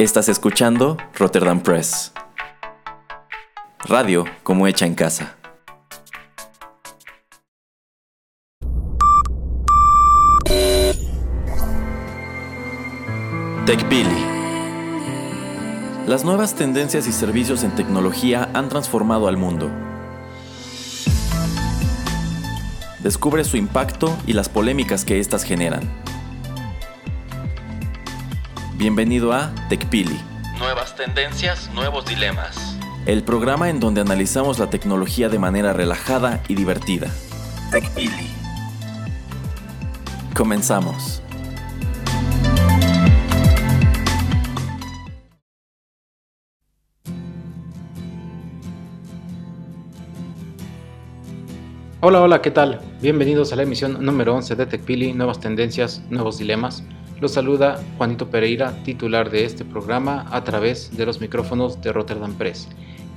Estás escuchando Rotterdam Press. Radio como hecha en casa. TechPili. Las nuevas tendencias y servicios en tecnología han transformado al mundo. Descubre su impacto y las polémicas que éstas generan. Bienvenido a TechPili. Nuevas tendencias, nuevos dilemas. El programa en donde analizamos la tecnología de manera relajada y divertida. TechPili. Comenzamos. Hola, hola, ¿qué tal? Bienvenidos a la emisión número 11 de TechPili, Nuevas Tendencias, Nuevos Dilemas. Los saluda Juanito Pereira, titular de este programa, a través de los micrófonos de Rotterdam Press.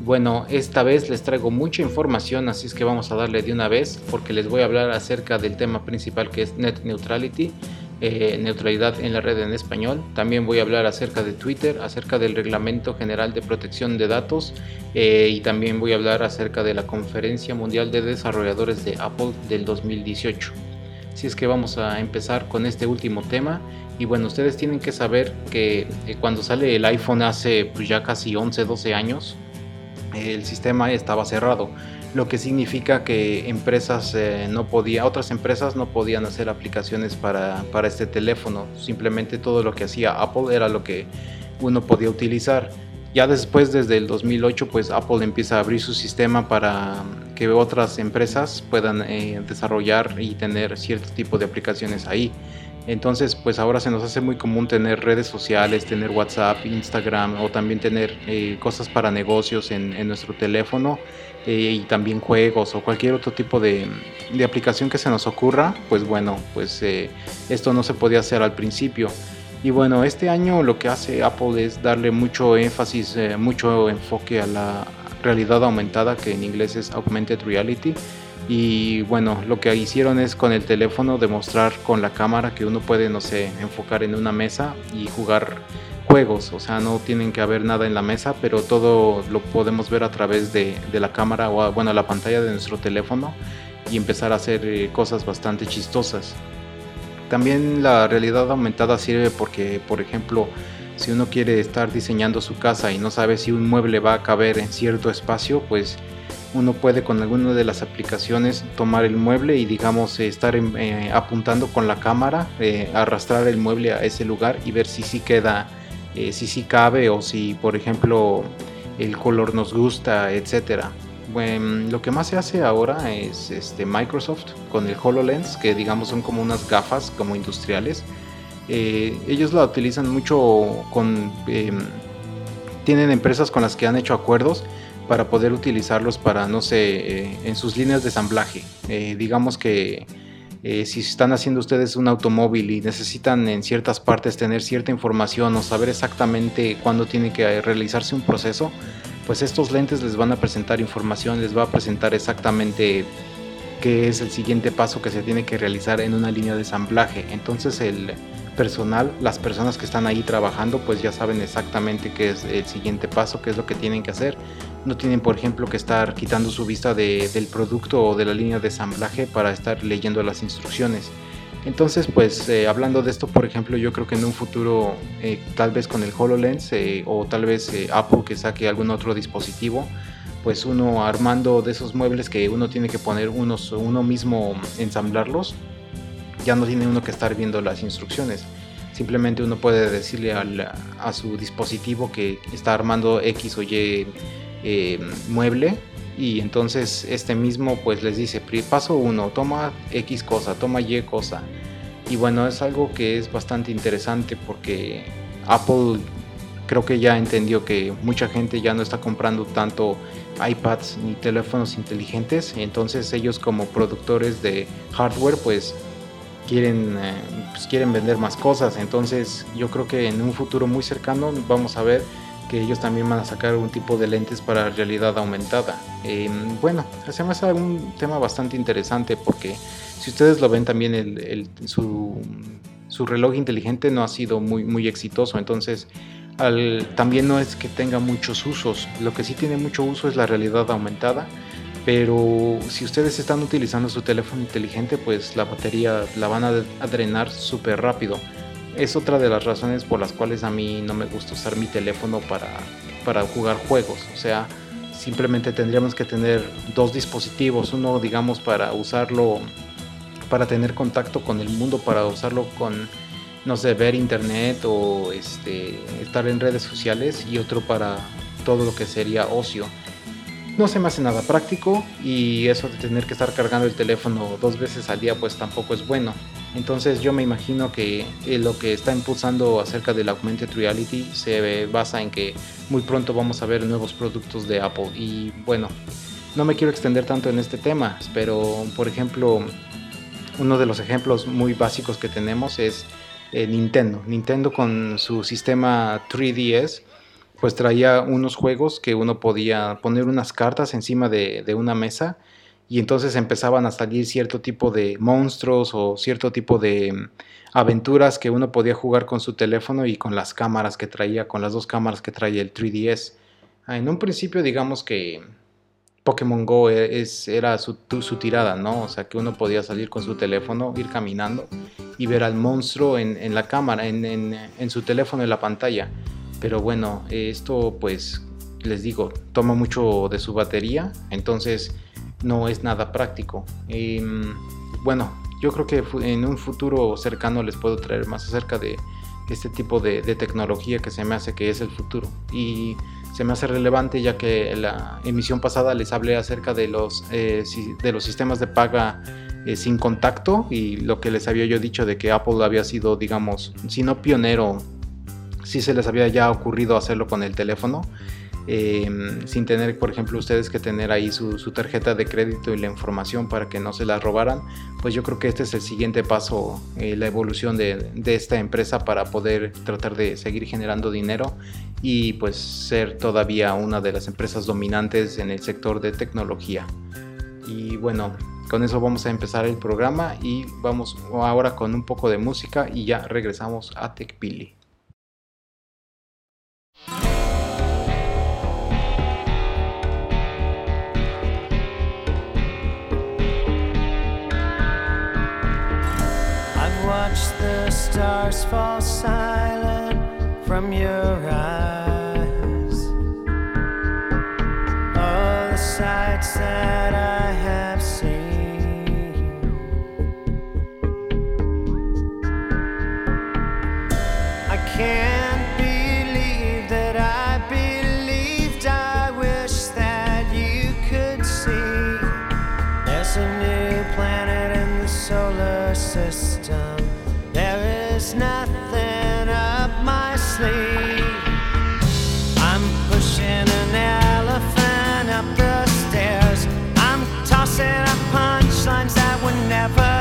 Bueno, esta vez les traigo mucha información, así es que vamos a darle de una vez, porque les voy a hablar acerca del tema principal que es Net Neutrality, eh, neutralidad en la red en español. También voy a hablar acerca de Twitter, acerca del Reglamento General de Protección de Datos eh, y también voy a hablar acerca de la Conferencia Mundial de Desarrolladores de Apple del 2018. Así es que vamos a empezar con este último tema. Y bueno, ustedes tienen que saber que eh, cuando sale el iPhone hace pues, ya casi 11, 12 años, el sistema estaba cerrado lo que significa que empresas eh, no podía, otras empresas no podían hacer aplicaciones para, para, este teléfono. Simplemente todo lo que hacía Apple era lo que uno podía utilizar. Ya después, desde el 2008, pues Apple empieza a abrir su sistema para que otras empresas puedan eh, desarrollar y tener cierto tipo de aplicaciones ahí. Entonces, pues ahora se nos hace muy común tener redes sociales, tener WhatsApp, Instagram o también tener eh, cosas para negocios en, en nuestro teléfono eh, y también juegos o cualquier otro tipo de, de, aplicación que se nos ocurra, pues bueno, pues eh, esto no se podía hacer al principio. Y bueno, este año lo que hace Apple es darle mucho énfasis, eh, mucho enfoque a la realidad aumentada, que en inglés es Augmented Reality. Y bueno, lo que hicieron es con el teléfono demostrar con la cámara que uno puede, no sé, enfocar en una mesa y jugar juegos, o sea, no tienen que haber nada en la mesa, pero todo lo podemos ver a través de, la cámara o, bueno, la pantalla de nuestro teléfono y empezar a hacer eh, cosas bastante chistosas. También la realidad aumentada sirve porque, por ejemplo, si uno quiere estar diseñando su casa y no sabe si un mueble va a caber en cierto espacio, pues uno puede con alguna de las aplicaciones tomar el mueble y digamos estar eh, apuntando con la cámara, eh, arrastrar el mueble a ese lugar y ver si sí queda eh, si sí cabe o si por ejemplo el color nos gusta, etcétera. Bueno, lo que más se hace ahora es este, Microsoft con el HoloLens, que digamos son como unas gafas como industriales. Eh, ellos la utilizan mucho con... Em, tienen empresas con las que han hecho acuerdos para poder utilizarlos para, no sé, eh, en sus líneas de ensamblaje. digamos que eh, si están haciendo ustedes un automóvil y necesitan en ciertas partes tener cierta información o saber exactamente cuándo tiene que realizarse un proceso, pues estos lentes les van a presentar información, les va a presentar exactamente qué es el siguiente paso que se tiene que realizar en una línea de ensamblaje. Entonces el personal, las personas que están ahí trabajando, pues ya saben exactamente qué es el siguiente paso, qué es lo que tienen que hacer no tienen, por ejemplo, que estar quitando su vista del producto o de la línea de ensamblaje para estar leyendo las instrucciones. Entonces, pues eh, hablando de esto, por ejemplo, yo creo que en un futuro, eh, tal vez con el HoloLens eh, o tal vez Apple que saque algún otro dispositivo, pues uno armando de esos muebles que uno tiene que poner unos, uno mismo ensamblarlos, ya no tiene uno que estar viendo las instrucciones. Simplemente uno puede decirle a su dispositivo que está armando X o Y mueble y entonces este mismo pues les dice paso 1 toma X cosa toma Y cosa y bueno es algo que es bastante interesante porque Apple creo que ya entendió que mucha gente ya no está comprando tanto iPads ni teléfonos inteligentes. Entonces ellos como productores de hardware pues quieren eh, pues quieren vender más cosas. Entonces yo creo que en un futuro muy cercano vamos a ver que ellos también van a sacar un tipo de lentes para realidad aumentada. Em, bueno, se me hace un tema bastante interesante porque si ustedes lo ven también el, su, su, reloj inteligente no ha sido muy, muy exitoso, entonces también no es que tenga muchos usos. Lo que sí tiene mucho uso es la realidad aumentada. Pero si ustedes están utilizando su teléfono inteligente, pues la batería la van a, drenar súper rápido. Es otra de las razones por las cuales a mí no me gusta usar mi teléfono para, para jugar juegos. O sea, simplemente tendríamos que tener dos dispositivos. Uno, digamos, para usarlo, para tener contacto con el mundo, para usarlo con no sé, ver internet o este, estar en redes sociales y otro para todo lo que sería ocio. No se me hace nada práctico y eso de tener que estar cargando el teléfono dos veces al día pues tampoco es bueno. Entonces yo me imagino que eh, lo que está impulsando acerca del augmented reality se basa en que muy pronto vamos a ver nuevos productos de Apple y bueno, no me quiero extender tanto en este tema, pero por ejemplo, uno de los ejemplos muy básicos que tenemos es eh, Nintendo. Nintendo con su sistema 3DS pues traía unos juegos que uno podía poner unas cartas encima de, una mesa y entonces empezaban a salir cierto tipo de monstruos o cierto tipo de mm, aventuras que uno podía jugar con su teléfono y con las cámaras que traía, con las dos cámaras que traía el 3DS. Ah, en un principio digamos que Pokémon Go e, es, era su, tirada, ¿no? O sea, que uno podía salir con su teléfono, ir caminando y ver al monstruo en, la cámara, en, en, su teléfono, en la pantalla. Pero bueno, esto pues les digo, toma mucho de su batería, entonces no es nada práctico. Em, bueno, yo creo que en un futuro cercano les puedo traer más acerca de este tipo de, de tecnología que se me hace que es el futuro. Y se me hace relevante ya que la emisión pasada les hablé acerca de los, eh, de los sistemas de paga eh, sin contacto y lo que les había yo dicho de que Apple había sido, digamos, si no pionero, si se les había ya ocurrido hacerlo con el teléfono. Em, sin tener, por ejemplo, ustedes que tener ahí su, tarjeta de crédito y la información para que no se la robaran, pues yo creo que este es el siguiente paso, eh, la evolución de, de, esta empresa para poder tratar de seguir generando dinero y pues ser todavía una de las empresas dominantes en el sector de tecnología. Y bueno, con eso vamos a empezar el programa y vamos ahora con un poco de música y ya regresamos a TechPili. Stars fall silent from your eyes. All the sights that I said I punched lines that were never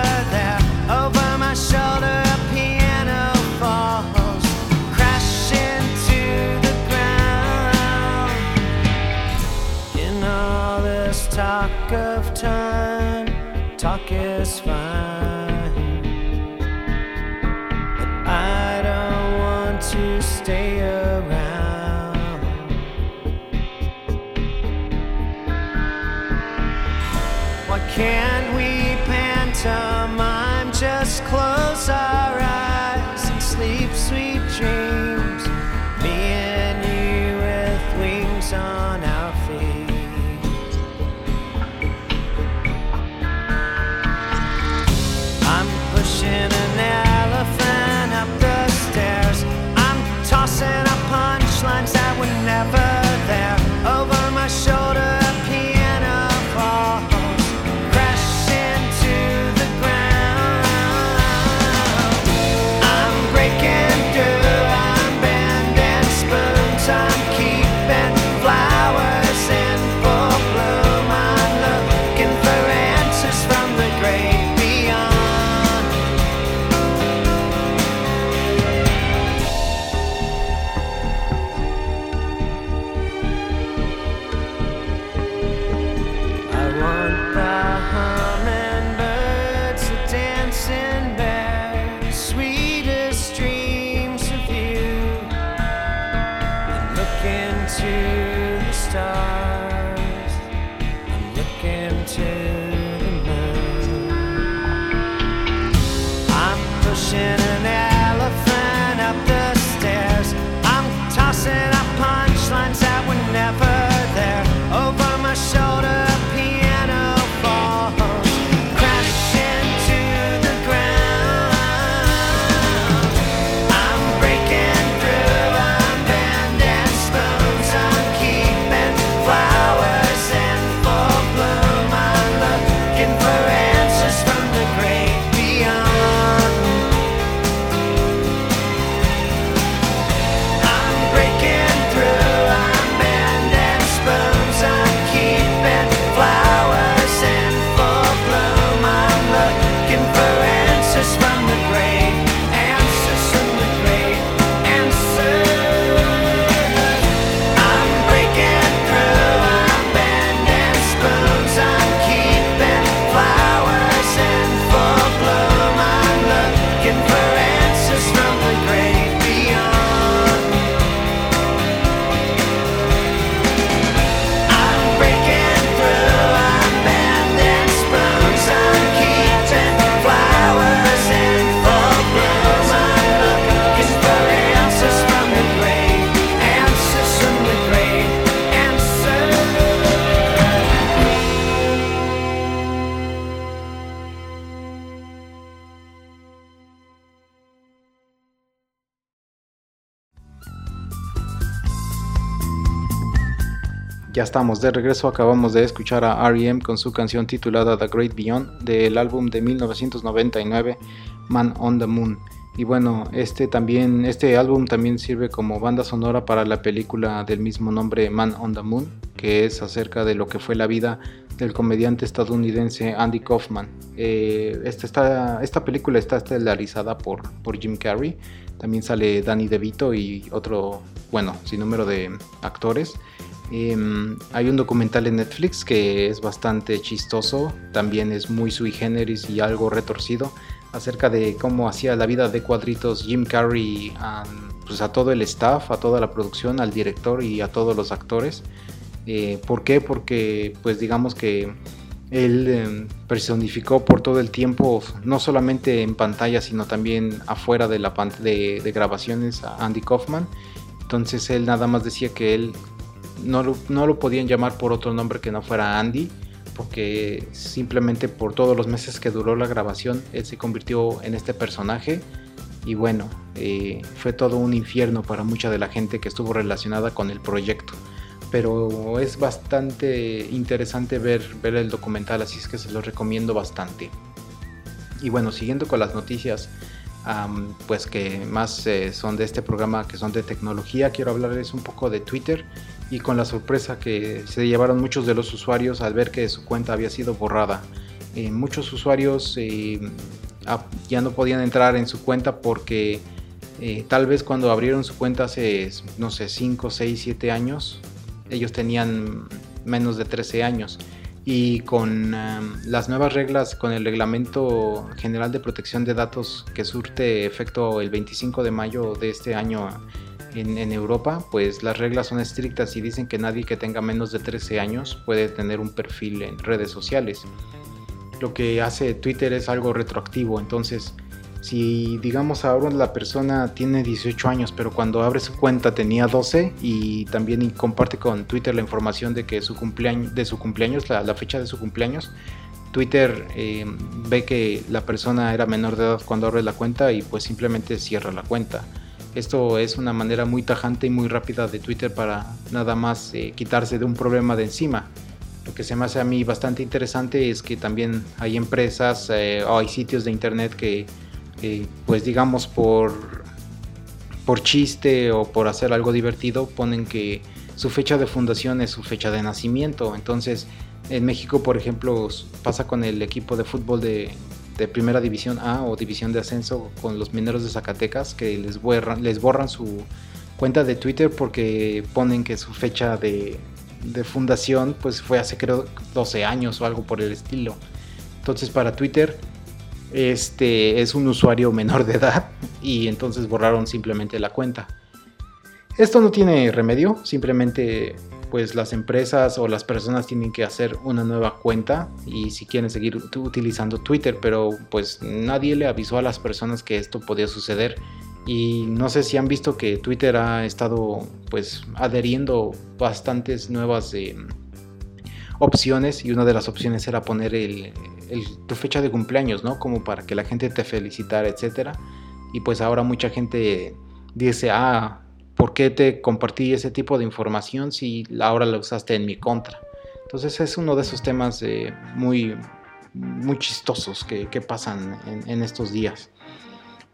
estamos de regreso, acabamos de escuchar a REM con su canción titulada The Great Beyond del álbum de 1999 Man on the Moon. Y bueno, este también este álbum también sirve como banda sonora para la película del mismo nombre Man on the Moon, que es acerca de lo que fue la vida del comediante estadounidense Andy Kaufman. Eh, esta, esta película está estelarizada por, por Jim Carrey, también sale Danny DeVito y otro, bueno, sin número de actores. Em, hay un documental en Netflix que es bastante chistoso, también es muy sui generis y algo retorcido, acerca de cómo hacía la vida de cuadritos Jim Carrey a, pues a todo el staff, a toda la producción, al director y a todos los actores. Eh, ¿Por qué? Porque pues digamos que él em, personificó por todo el tiempo, no solamente en pantalla, sino también afuera de la de, de grabaciones a Andy Kaufman. Entonces él nada más decía que él no lo, podían llamar por otro nombre que no fuera Andy, porque simplemente por todos los meses que duró la grabación, él se convirtió en este personaje. Y bueno, eh, fue todo un infierno para mucha de la gente que estuvo relacionada con el proyecto. Pero es bastante interesante ver, ver el documental, así es que se lo recomiendo bastante. Y bueno, siguiendo con las noticias, pues que más eh, son de este programa, que son de tecnología, quiero hablarles un poco de Twitter y con la sorpresa que se llevaron muchos de los usuarios al ver que su cuenta había sido borrada. Eh, muchos usuarios eh, ya no podían entrar en su cuenta porque eh, tal vez cuando abrieron su cuenta hace, no sé, 5, 6, 7 años, ellos tenían menos de 13 años. Y con las nuevas reglas, con el Reglamento General de Protección de Datos que surte efecto el 25 de mayo de este año en, Europa, pues las reglas son estrictas y dicen que nadie que tenga menos de 13 años puede tener un perfil en redes sociales. Lo que hace Twitter es algo retroactivo, entonces si digamos ahora la persona tiene 18 años, pero cuando abre su cuenta tenía 12 y también comparte con Twitter la información de que su cumpleaños, de su cumpleaños, la, fecha de su cumpleaños, Twitter eh, ve que la persona era menor de edad cuando abre la cuenta y pues simplemente cierra la cuenta. Esto es una manera muy tajante y muy rápida de Twitter para nada más eh, quitarse de un problema de encima. Lo que se me hace a mí bastante interesante es que también hay empresas eh, o hay sitios de internet que, pues digamos, por, por chiste o por hacer algo divertido, ponen que su fecha de fundación es su fecha de nacimiento. Entonces, en México, por ejemplo, pasa con el equipo de fútbol de, de primera división A o división de ascenso con los mineros de Zacatecas que les borran, les borran su cuenta de Twitter porque ponen que su fecha de, fundación pues fue hace creo 12 años o algo por el estilo. Entonces para Twitter este es un usuario menor de edad y entonces borraron simplemente la cuenta. Esto no tiene remedio, simplemente pues las empresas o las personas tienen que hacer una nueva cuenta y si quieren seguir utilizando Twitter, pero pues nadie le avisó a las personas que esto podía suceder y no sé si han visto que Twitter ha estado pues adheriendo bastantes nuevas eh, opciones y una de las opciones era poner tu fecha de cumpleaños, ¿no? Como para que la gente te felicitara, etcétera. Y pues ahora mucha gente dice, ah, ¿por qué te compartí ese tipo de información si ahora la usaste en mi contra? Entonces es uno de esos temas eh, muy, muy chistosos que, pasan en, estos días.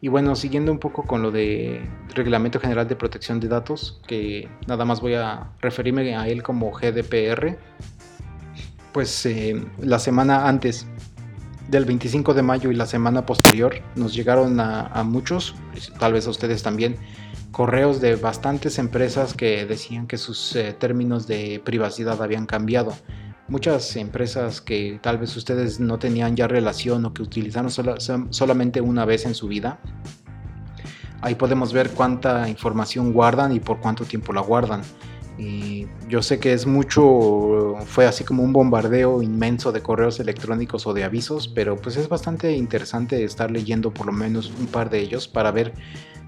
Y bueno, siguiendo un poco con lo de Reglamento General de Protección de Datos, que nada más voy a referirme a él como GDPR, pues eh, la semana antes del 25 de mayo y la semana posterior nos llegaron a muchos, tal vez a ustedes también, correos de bastantes empresas que decían que sus eh, términos de privacidad habían cambiado. Muchas empresas que tal vez ustedes no tenían ya relación o que utilizaron solamente una vez en su vida. Ahí podemos ver cuánta información guardan y por cuánto tiempo la guardan. Y yo sé que es mucho, fue así como un bombardeo inmenso de correos electrónicos o de avisos, pero pues es bastante interesante estar leyendo por lo menos un par de ellos para ver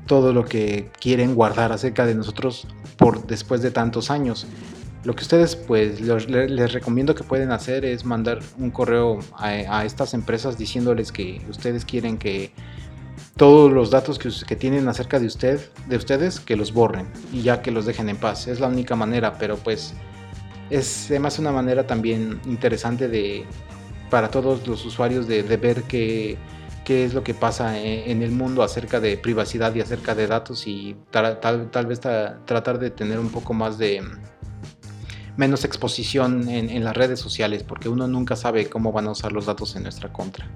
todo lo que quieren guardar acerca de nosotros por después de tantos años. Lo que ustedes pues les recomiendo que pueden hacer es mandar un correo a, estas empresas diciéndoles que ustedes quieren que todos los datos que, tienen acerca de usted, de ustedes, que los borren y ya que los dejen en paz. Es la única manera, pero pues es además una manera también interesante de para todos los usuarios de, de ver que qué es lo que pasa e, en el mundo acerca de privacidad y acerca de datos y tal, tal, vez tratar de tener un poco más de menos exposición en, las redes sociales porque uno nunca sabe cómo van a usar los datos en nuestra contra.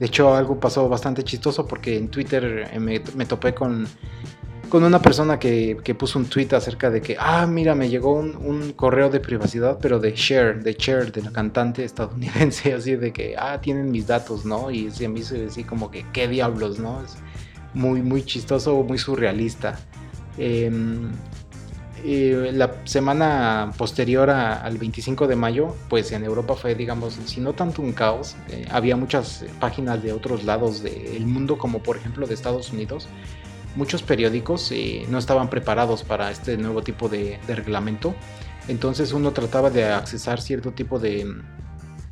De hecho algo pasó bastante chistoso porque en Twitter eh, me topé con con una persona que, puso un tweet acerca de que, ah, mira, me llegó un, correo de privacidad, pero de Cher, de Cher, de la cantante estadounidense, así de que, ah, tienen mis datos, ¿no? Y se me hizo así como que, ¿qué diablos, no? Es muy, muy chistoso, muy surrealista. Em, la semana posterior al 25 de mayo, pues en Europa fue, digamos, si no tanto un caos, eh, había muchas páginas de otros lados del mundo, como por ejemplo de Estados Unidos, muchos periódicos eh, no estaban preparados para este nuevo tipo de, reglamento. Entonces uno trataba de accesar cierto tipo de,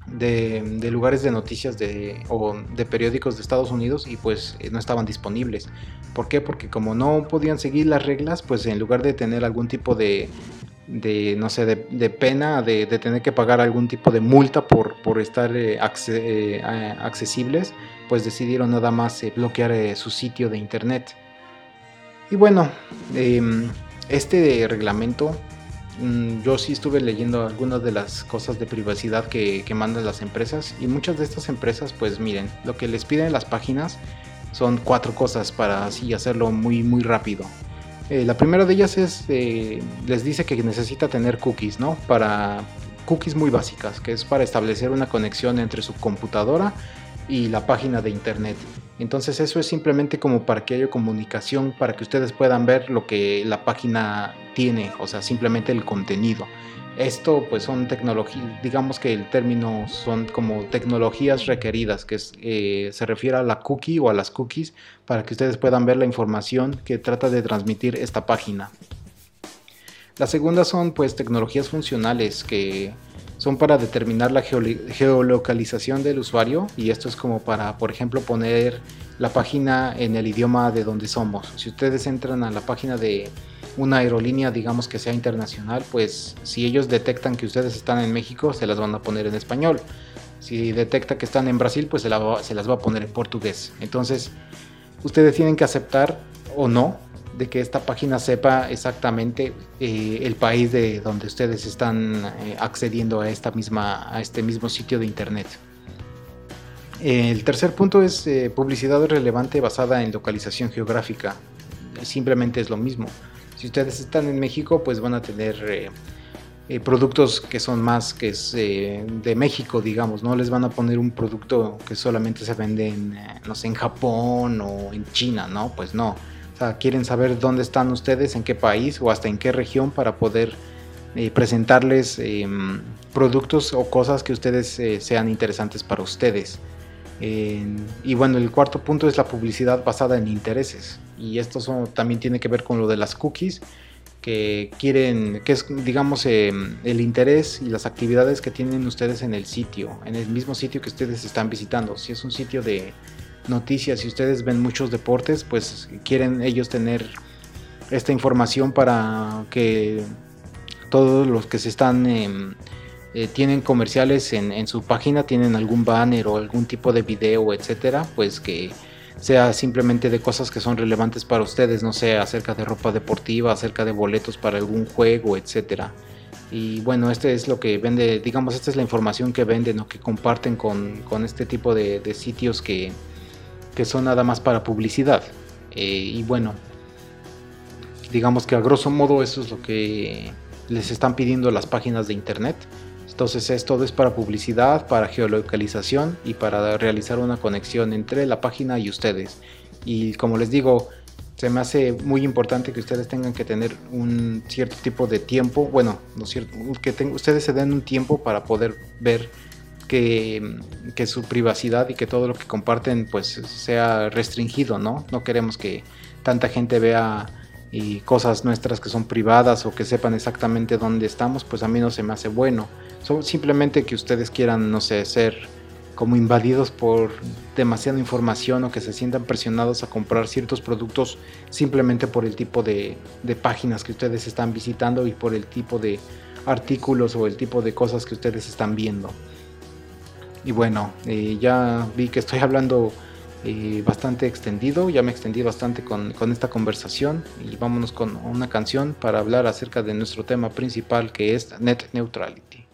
de, lugares de noticias de, o de periódicos de Estados Unidos y pues eh, no estaban disponibles. ¿Por qué? Porque como no podían seguir las reglas, pues en lugar de tener algún tipo de, de no sé, de, pena, de, tener que pagar algún tipo de multa por, por estar eh, accesibles, pues decidieron nada más bloquear su sitio de internet. Y bueno, em, este reglamento, mm, yo sí estuve leyendo algunas de las cosas de privacidad que, mandan las empresas y muchas de estas empresas, pues miren, lo que les piden las páginas son cuatro cosas para así hacerlo muy, muy rápido. Eh, la primera de ellas es, eh, les dice que necesita tener cookies, ¿no? Para cookies muy básicas, que es para establecer una conexión entre su computadora y la página de internet. Entonces eso es simplemente como para que haya comunicación, para que ustedes puedan ver lo que la página tiene, o sea, simplemente el contenido. Esto pues son tecnologías, digamos que el término son como tecnologías requeridas, que eh, se refiere a la cookie o a las cookies, para que ustedes puedan ver la información que trata de transmitir esta página. La segunda son pues tecnologías funcionales que son para determinar la geolocalización del usuario y esto es como para, por ejemplo, poner la página en el idioma de donde somos. Si ustedes entran a la página de una aerolínea, digamos que sea internacional, pues si ellos detectan que ustedes están en México, se las van a poner en español. Si detecta que están en Brasil, pues se, se las va a poner en portugués. Entonces, ustedes tienen que aceptar o no de que esta página sepa exactamente eh, el país de donde ustedes están eh, accediendo a esta misma a este mismo sitio de internet. El tercer punto es eh, publicidad relevante basada en localización geográfica. Simplemente es lo mismo. Si ustedes están en México, pues van a tener productos que son más que de México, digamos. No les van a poner un producto que solamente se vende en, no sé, en Japón o en China, ¿no? Pues no O sea, quieren saber dónde están ustedes, en qué país o hasta en qué región para poder eh, presentarles em, productos o cosas que ustedes eh, sean interesantes para ustedes. y bueno, el cuarto punto es la publicidad basada en intereses. Y esto también tiene que ver con lo de las cookies, que quieren, que es digamos em, el interés y las actividades que tienen ustedes en el sitio, en el mismo sitio que ustedes están visitando. Si es un sitio de noticias y ustedes ven muchos deportes, pues quieren ellos tener esta información para que todos los que se están em, eh, tienen comerciales en, su página, tienen algún banner o algún tipo de video, etcétera, pues que sea simplemente de cosas que son relevantes para ustedes, no sé, acerca de ropa deportiva, acerca de boletos para algún juego, etcétera. Y bueno, este es lo que vende, digamos, esta es la información que venden o que comparten con, este tipo de, sitios que, que, son nada más para publicidad. Eh, y bueno, digamos que a grosso modo eso es lo que les están pidiendo las páginas de internet. Entonces es, todo es para publicidad, para geolocalización y para realizar una conexión entre la página y ustedes. Y como les digo, se me hace muy importante que ustedes tengan que tener un cierto tipo de tiempo, bueno, no cierto, que ustedes se den un tiempo para poder ver que, su privacidad y que todo lo que comparten pues sea restringido, ¿no? No queremos que tanta gente vea y cosas nuestras que son privadas o que sepan exactamente dónde estamos, pues a mí no se me hace bueno. simplemente que ustedes quieran, no sé, ser como invadidos por demasiada información o que se sientan presionados a comprar ciertos productos simplemente por el tipo de, páginas que ustedes están visitando y por el tipo de artículos o el tipo de cosas que ustedes están viendo. Y bueno, eh, ya vi que estoy hablando eh, bastante extendido, ya me extendí bastante con, con, esta conversación y vámonos con una canción para hablar acerca de nuestro tema principal que es Net Neutrality.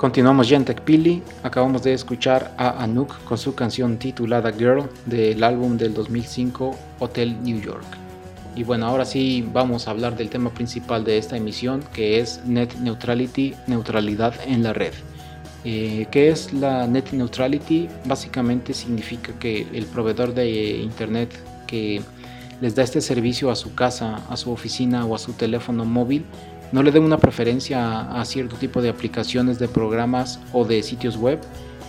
Continuamos ya en TechPili. Acabamos de escuchar a Anouk con su canción titulada Girl del álbum del 2005 Hotel New York. Y bueno, ahora sí vamos a hablar del tema principal de esta emisión que es Net Neutrality, neutralidad en la red. Eh, ¿Qué es la Net Neutrality? Básicamente significa que el proveedor de Internet que les da este servicio a su casa, a su oficina o a su teléfono móvil no le den una preferencia a, cierto tipo de aplicaciones, de programas o de sitios web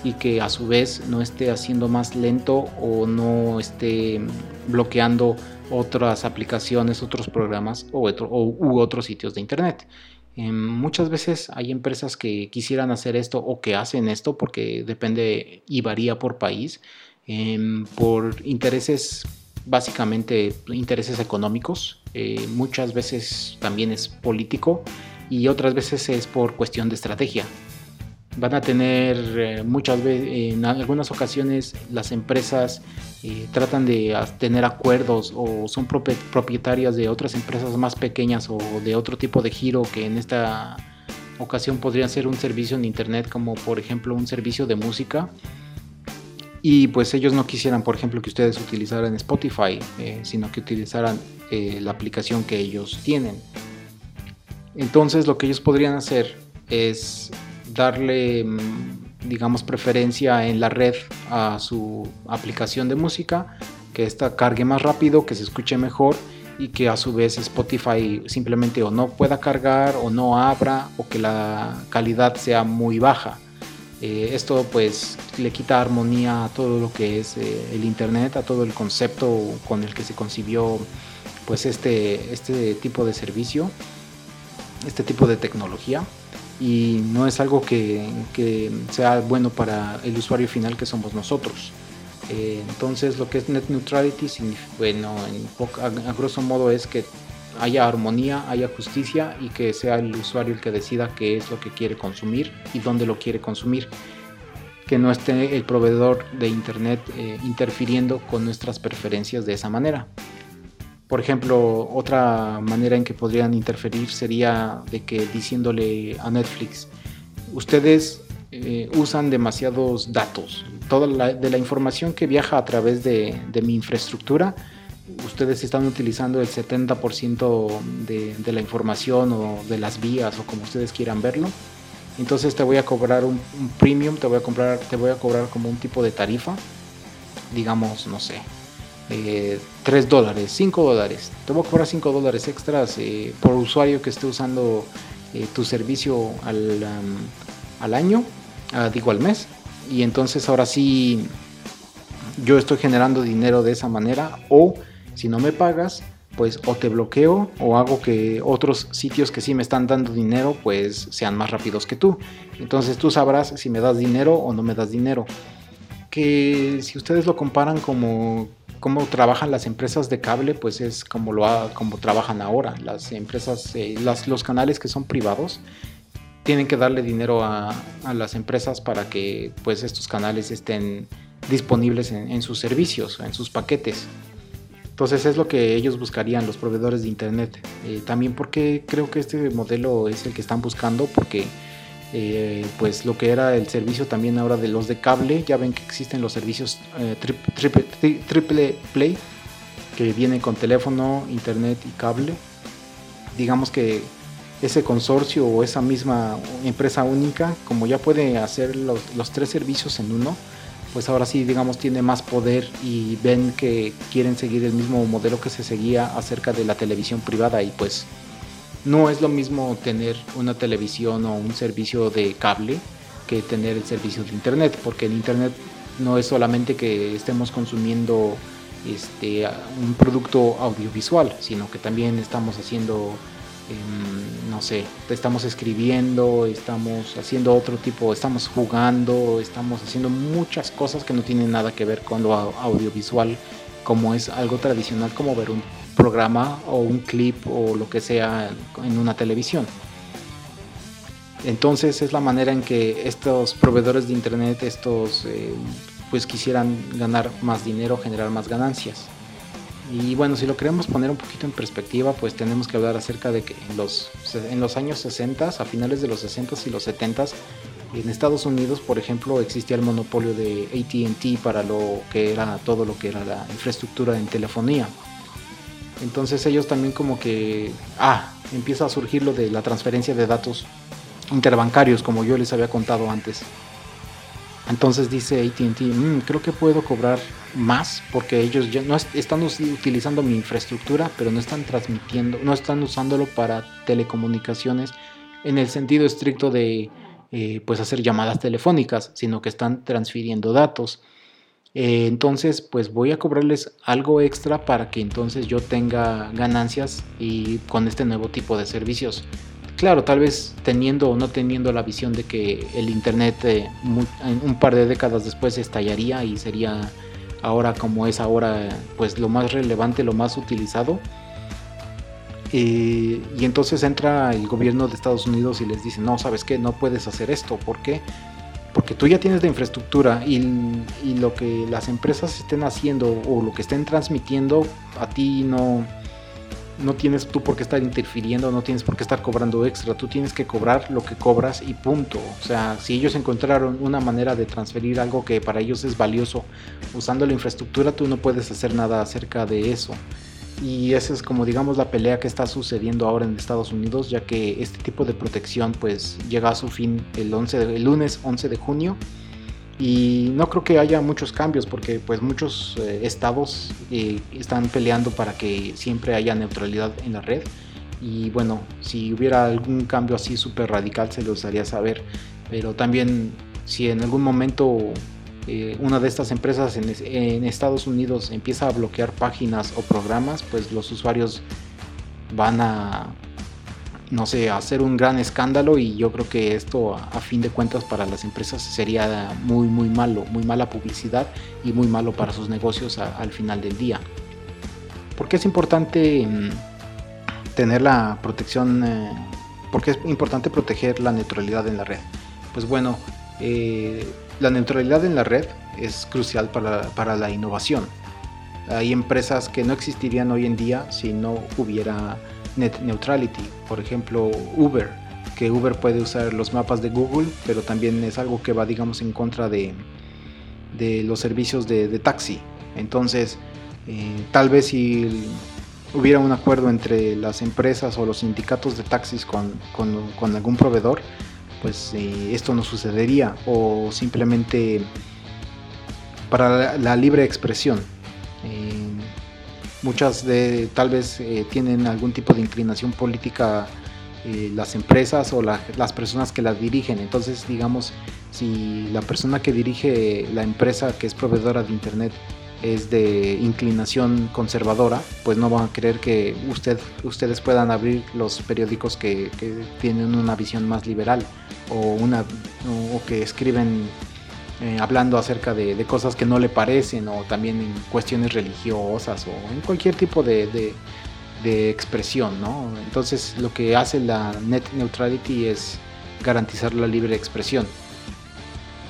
y que a su vez no esté haciendo más lento o no esté bloqueando otras aplicaciones, otros programas o, u otros sitios de internet. Em, muchas veces hay empresas que quisieran hacer esto o que hacen esto porque depende y varía por país, em, por intereses básicamente intereses económicos, eh, muchas veces también es político y otras veces es por cuestión de estrategia. Van a tener eh, muchas veces, en algunas ocasiones las empresas eh, tratan de tener acuerdos o son propietarias de otras empresas más pequeñas o de otro tipo de giro que en esta ocasión podría ser un servicio en internet como por ejemplo un servicio de música y pues ellos no quisieran, por ejemplo, que ustedes utilizaran Spotify, eh, sino que utilizaran eh, la aplicación que ellos tienen. Entonces lo que ellos podrían hacer es darle, mm, digamos, preferencia en la red a su aplicación de música, que esta cargue más rápido, que se escuche mejor y que a su vez Spotify simplemente o no pueda cargar o no abra o que la calidad sea muy baja. Eh, esto pues le quita armonía a todo lo que es eh, el internet, a todo el concepto con el que se concibió pues este, este tipo de servicio, este tipo de tecnología y no es algo que, sea bueno para el usuario final que somos nosotros. Eh, entonces lo que es net neutrality, bueno, a grosso modo es que haya armonía, haya justicia y que sea el usuario el que decida qué es lo que quiere consumir y dónde lo quiere consumir. Que no esté el proveedor de Internet eh, interfiriendo con nuestras preferencias de esa manera. Por ejemplo, otra manera en que podrían interferir sería de que diciéndole a Netflix, ustedes eh, usan demasiados datos, toda la, de la información que viaja a través de, de mi infraestructura, ustedes están utilizando el 70% de, la información o de las vías o como ustedes quieran verlo. Entonces te voy a cobrar un, premium, te voy, a comprar, te voy a cobrar como un tipo de tarifa, digamos, no sé, 3 eh, dólares, 5 dólares. Te voy a cobrar 5 dólares extras eh, por usuario que esté usando eh, tu servicio al, al año, ah, digo al mes. Y entonces ahora sí yo estoy generando dinero de esa manera o si no me pagas, pues o te bloqueo o hago que otros sitios que sí me están dando dinero pues sean más rápidos que tú. Entonces tú sabrás si me das dinero o no me das dinero. Que si ustedes lo comparan como cómo trabajan las empresas de cable, pues es como lo como trabajan ahora. Las empresas, eh, los canales que son privados tienen que darle dinero a, las empresas para que pues estos canales estén disponibles en sus servicios, en sus paquetes. Entonces es lo que ellos buscarían, los proveedores de Internet. Eh, también porque creo que este modelo es el que están buscando, porque eh, pues lo que era el servicio también ahora de los de cable, ya ven que existen los servicios eh, triple, play, que vienen con teléfono, internet y cable. Digamos que ese consorcio o esa misma empresa única, como ya puede hacer los tres servicios en uno, pues ahora sí, digamos, tiene más poder y ven que quieren seguir el mismo modelo que se seguía acerca de la televisión privada y pues no es lo mismo tener una televisión o un servicio de cable que tener el servicio de internet, porque el internet no es solamente que estemos consumiendo este, un producto audiovisual, sino que también estamos haciendo no sé, estamos escribiendo, estamos haciendo otro tipo, estamos jugando, estamos haciendo muchas cosas que no tienen nada que ver con lo audiovisual, como es algo tradicional como ver un programa o un clip o lo que sea en una televisión. Entonces es la manera en que estos proveedores de internet, estos eh, pues quisieran ganar más dinero, generar más ganancias. Y bueno, si lo queremos poner un poquito en perspectiva, pues tenemos que hablar acerca de que en los, en los años 60, a finales de los 60 y los 70, En Estados Unidos, por ejemplo, existía el monopolio de ATT para lo que era todo lo que era la infraestructura en telefonía. Entonces ellos también como que, ah, empieza a surgir lo de la transferencia de datos interbancarios, como yo les había contado antes. Entonces dice ATT, mm, creo que puedo cobrar más porque ellos ya no están utilizando mi infraestructura, pero no están transmitiendo, no están usándolo para telecomunicaciones en el sentido estricto de eh, pues hacer llamadas telefónicas, sino que están transfiriendo datos. Eh, entonces, pues voy a cobrarles algo extra para que entonces yo tenga ganancias y con este nuevo tipo de servicios. Claro, tal vez teniendo o no teniendo la visión de que el Internet eh, un par de décadas después estallaría y sería ahora como es ahora, pues lo más relevante, lo más utilizado. y entonces entra el gobierno de Estados Unidos y les dice, no, sabes qué, no puedes hacer esto. ¿Por qué? Porque tú ya tienes la infraestructura y, y, lo que las empresas estén haciendo o lo que estén transmitiendo a ti no, no tienes tú por qué estar interfiriendo, no tienes por qué estar cobrando extra, tú tienes que cobrar lo que cobras y punto. O sea, si ellos encontraron una manera de transferir algo que para ellos es valioso usando la infraestructura, tú no puedes hacer nada acerca de eso. Y esa es como digamos la pelea que está sucediendo ahora en Estados Unidos, ya que este tipo de protección pues llega a su fin el, 11 el lunes 11 de junio y no creo que haya muchos cambios porque pues muchos eh, estados eh, están peleando para que siempre haya neutralidad en la red. Y bueno si hubiera algún cambio así súper radical se los haría saber. Pero también si en algún momento eh, una de estas empresas en, en, Estados Unidos empieza a bloquear páginas o programas pues los usuarios van a no sé, hacer un gran escándalo y yo creo que esto a, fin de cuentas para las empresas sería muy muy malo, muy mala publicidad y muy malo para sus negocios al final del día. ¿Por qué es importante mm, tener la protección? Eh, ¿Por qué es importante proteger la neutralidad en la red? Pues bueno, eh, la neutralidad en la red es crucial para, para la innovación. Hay empresas que no existirían hoy en día si no hubiera net neutrality. Por ejemplo, Uber, que Uber puede usar los mapas de Google, pero también es algo que va, digamos, en contra de, de los servicios de, taxi. Entonces, eh, tal vez si hubiera un acuerdo entre las empresas o los sindicatos de taxis con, con, algún proveedor, pues eh, esto no sucedería. O simplemente para la, libre expresión. Muchas de tal vez eh, tienen algún tipo de inclinación política eh, las empresas o las personas que las dirigen. Entonces, digamos, si la persona que dirige la empresa que es proveedora de Internet es de inclinación conservadora, pues no van a querer que usted, ustedes puedan abrir los periódicos que, tienen una visión más liberal o, una, o que escriben eh, hablando acerca de, cosas que no le parecen o también en cuestiones religiosas o en cualquier tipo de, expresión, ¿no? Entonces lo que hace la net neutrality es garantizar la libre expresión.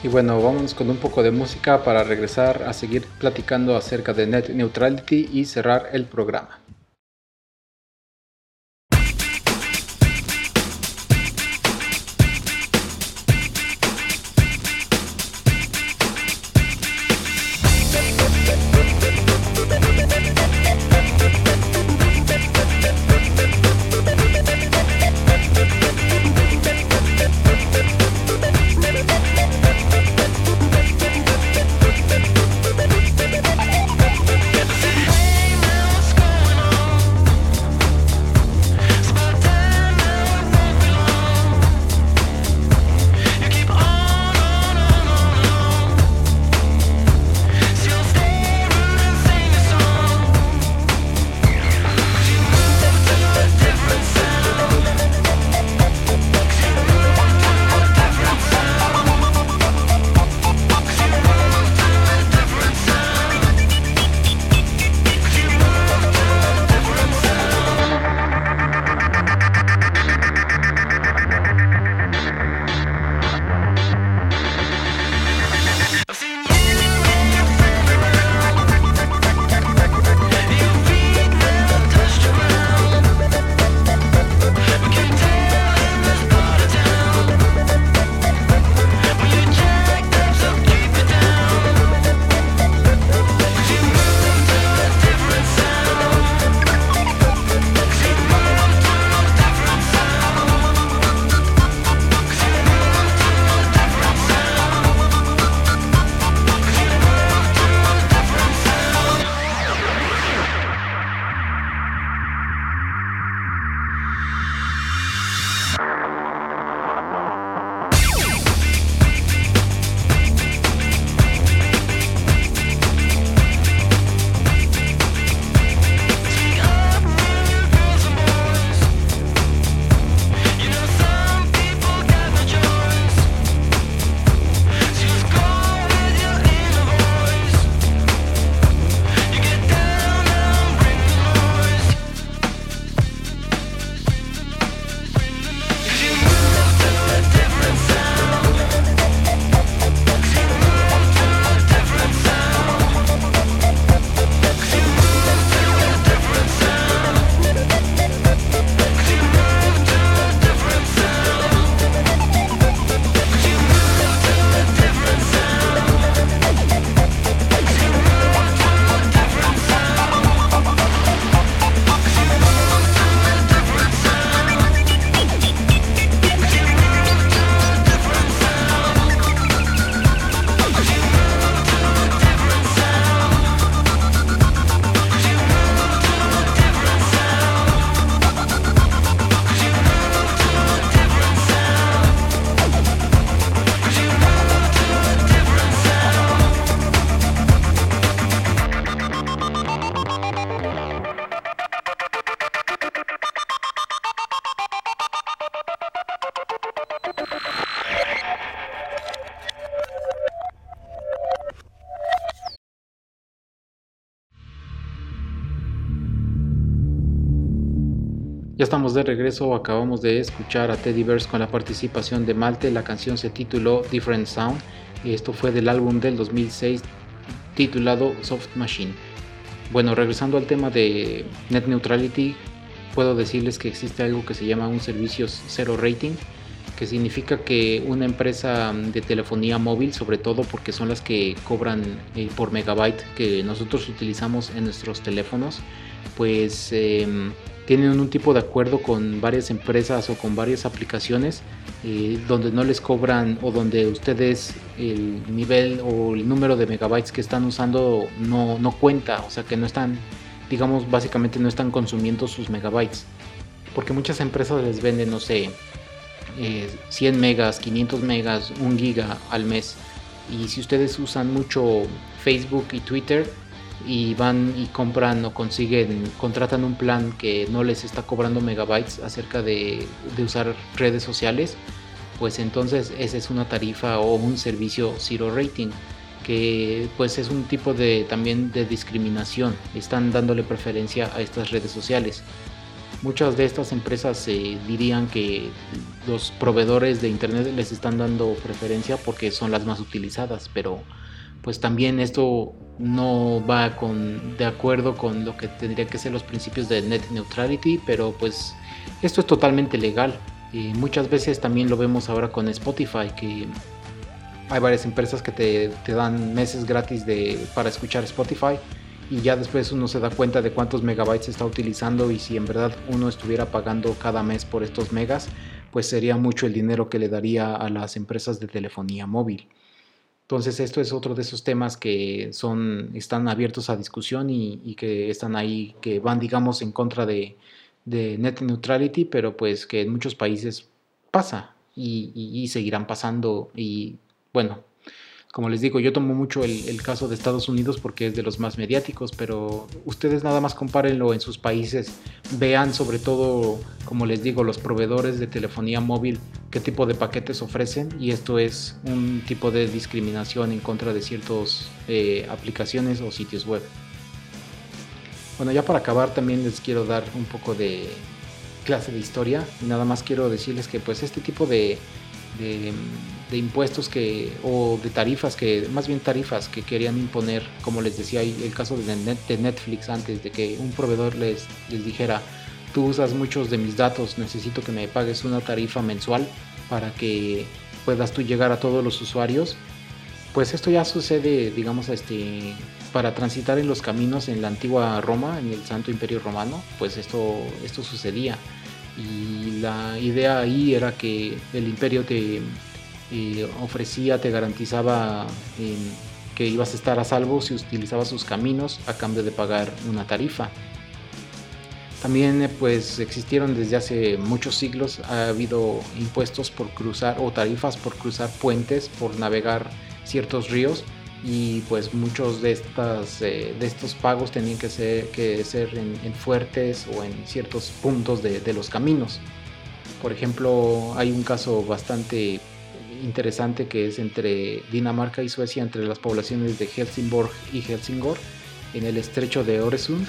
Y bueno, vamos con un poco de música para regresar a seguir platicando acerca de net neutrality y cerrar el programa. Ya estamos de regreso, acabamos de escuchar a Teddy Bears con la participación de Malte, la canción se tituló Different Sound, esto fue del álbum del 2006 titulado Soft Machine. Bueno, regresando al tema de Net Neutrality, puedo decirles que existe algo que se llama un servicio cero rating, que significa que una empresa de telefonía móvil, sobre todo porque son las que cobran eh, por megabyte que nosotros utilizamos en nuestros teléfonos, pues em, tienen un tipo de acuerdo con varias empresas o con varias aplicaciones eh, donde no les cobran o donde ustedes el nivel o el número de megabytes que están usando no, no cuenta, o sea que no están, digamos, básicamente no están consumiendo sus megabytes. Porque muchas empresas les venden, no sé, 100 eh, megas, 500 megas, 1 giga al mes. Y si ustedes usan mucho Facebook y Twitter, y van y compran o consiguen, contratan un plan que no les está cobrando megabytes acerca de, usar redes sociales, pues entonces esa es una tarifa o un servicio zero rating que pues es un tipo de también de discriminación. Están dándole preferencia a estas redes sociales. Muchas de estas empresas dirían que los proveedores de internet les están dando preferencia porque son las más utilizadas pero pues también esto no va con, de acuerdo con lo que tendría que ser los principios de net neutrality, pero pues esto es totalmente legal. Y muchas veces también lo vemos ahora con Spotify, que hay varias empresas que te, dan meses gratis de, para escuchar Spotify y ya después uno se da cuenta de cuántos megabytes está utilizando y si en verdad uno estuviera pagando cada mes por estos megas, pues sería mucho el dinero que le daría a las empresas de telefonía móvil. Entonces esto es otro de esos temas que son, están abiertos a discusión y, que están ahí, que van digamos en contra de, net neutrality, pero pues que en muchos países pasa y, y seguirán pasando y bueno, como les digo, yo tomo mucho el, caso de Estados Unidos porque es de los más mediáticos, pero ustedes nada más compárenlo en sus países, vean sobre todo, como les digo, los proveedores de telefonía móvil, qué tipo de paquetes ofrecen y esto es un tipo de discriminación en contra de ciertas eh, aplicaciones o sitios web. Bueno, ya para acabar también les quiero dar un poco de clase de historia y nada más quiero decirles que pues este tipo de de impuestos que o de tarifas que más bien tarifas que querían imponer como les decía el caso de, Netflix antes de que un proveedor les, les dijera tú usas muchos de mis datos necesito que me pagues una tarifa mensual para que puedas tú llegar a todos los usuarios pues esto ya sucede digamos este para transitar en los caminos en la antigua Roma en el Santo Imperio Romano pues esto esto sucedía. Y la idea ahí era que el imperio te ofrecía, te garantizaba eh, que ibas a estar a salvo si utilizabas sus caminos a cambio de pagar una tarifa. También eh, pues existieron desde hace muchos siglos, ha habido impuestos por cruzar o tarifas por cruzar puentes, por navegar ciertos ríos y pues muchos de, estas, eh, de estos pagos tenían que ser, que ser en, fuertes o en ciertos puntos de, los caminos. Por ejemplo, hay un caso bastante interesante que es entre Dinamarca y Suecia, entre las poblaciones de Helsingborg y Helsingor, en el estrecho de Oresund,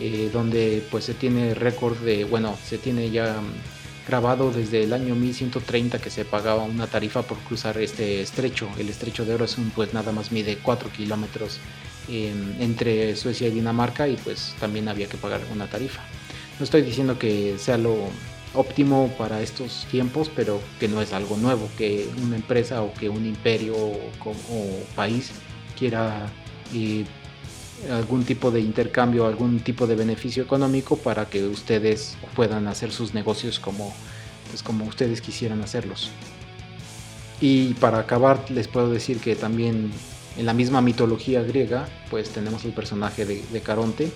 eh, donde pues se tiene récord de, bueno, se tiene ya mm, grabado desde el año 1130 que se pagaba una tarifa por cruzar este estrecho. El estrecho de Oresund pues nada más mide 4 kilómetros em, entre Suecia y Dinamarca y pues también había que pagar una tarifa. No estoy diciendo que sea lo óptimo para estos tiempos, pero que no es algo nuevo, que una empresa o que un imperio o, país quiera eh, algún tipo de intercambio, algún tipo de beneficio económico para que ustedes puedan hacer sus negocios como, pues como ustedes quisieran hacerlos. Y para acabar les puedo decir que también en la misma mitología griega pues tenemos el personaje de Caronte,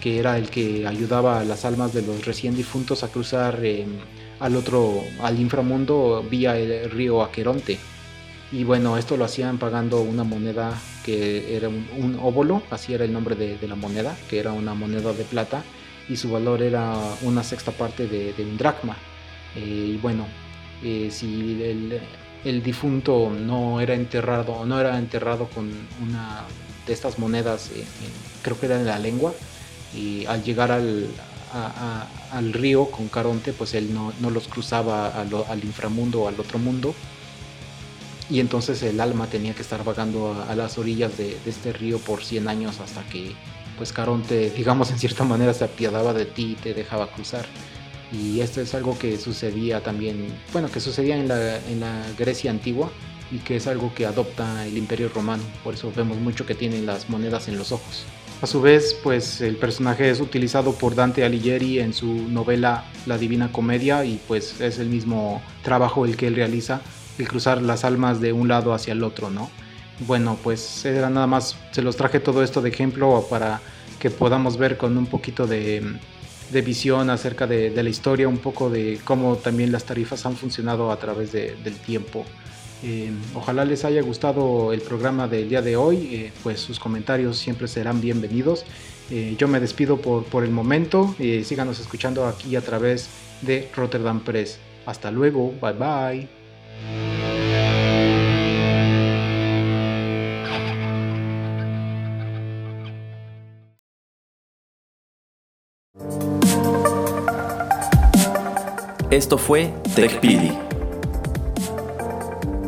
que era el que ayudaba a las almas de los recién difuntos a cruzar em, al otro, al inframundo vía el río Aqueronte. Y bueno, esto lo hacían pagando una moneda que era un, óvulo, así era el nombre de, la moneda, que era una moneda de plata y su valor era una sexta parte de, un dracma. Eh, y bueno, eh, si el, difunto no era enterrado, no era enterrado con una de estas monedas, eh, creo que era en la lengua, y al llegar al, río con Caronte, pues él no, los cruzaba al inframundo o al otro mundo. Y entonces el alma tenía que estar vagando a, las orillas de, este río por 100 años hasta que pues Caronte, digamos en cierta manera, se apiadaba de ti y te dejaba cruzar. Y esto es algo que sucedía también, bueno, que sucedía en la, en la Grecia antigua y que es algo que adopta el Imperio Romano. Por eso vemos mucho que tienen las monedas en los ojos. A su vez, pues el personaje es utilizado por Dante Alighieri en su novela La Divina Comedia y pues es el mismo trabajo el que él realiza, el cruzar las almas de un lado hacia el otro, ¿no? Bueno, pues era nada más, se los traje todo esto de ejemplo para que podamos ver con un poquito de, visión acerca de, la historia, un poco de cómo también las tarifas han funcionado a través del tiempo. Eh, ojalá les haya gustado el programa del día de hoy, eh, pues sus comentarios siempre serán bienvenidos. Eh, yo me despido por, por el momento, síganos escuchando aquí a través de Rotterdam Press. Hasta luego, bye bye. Esto fue TechPili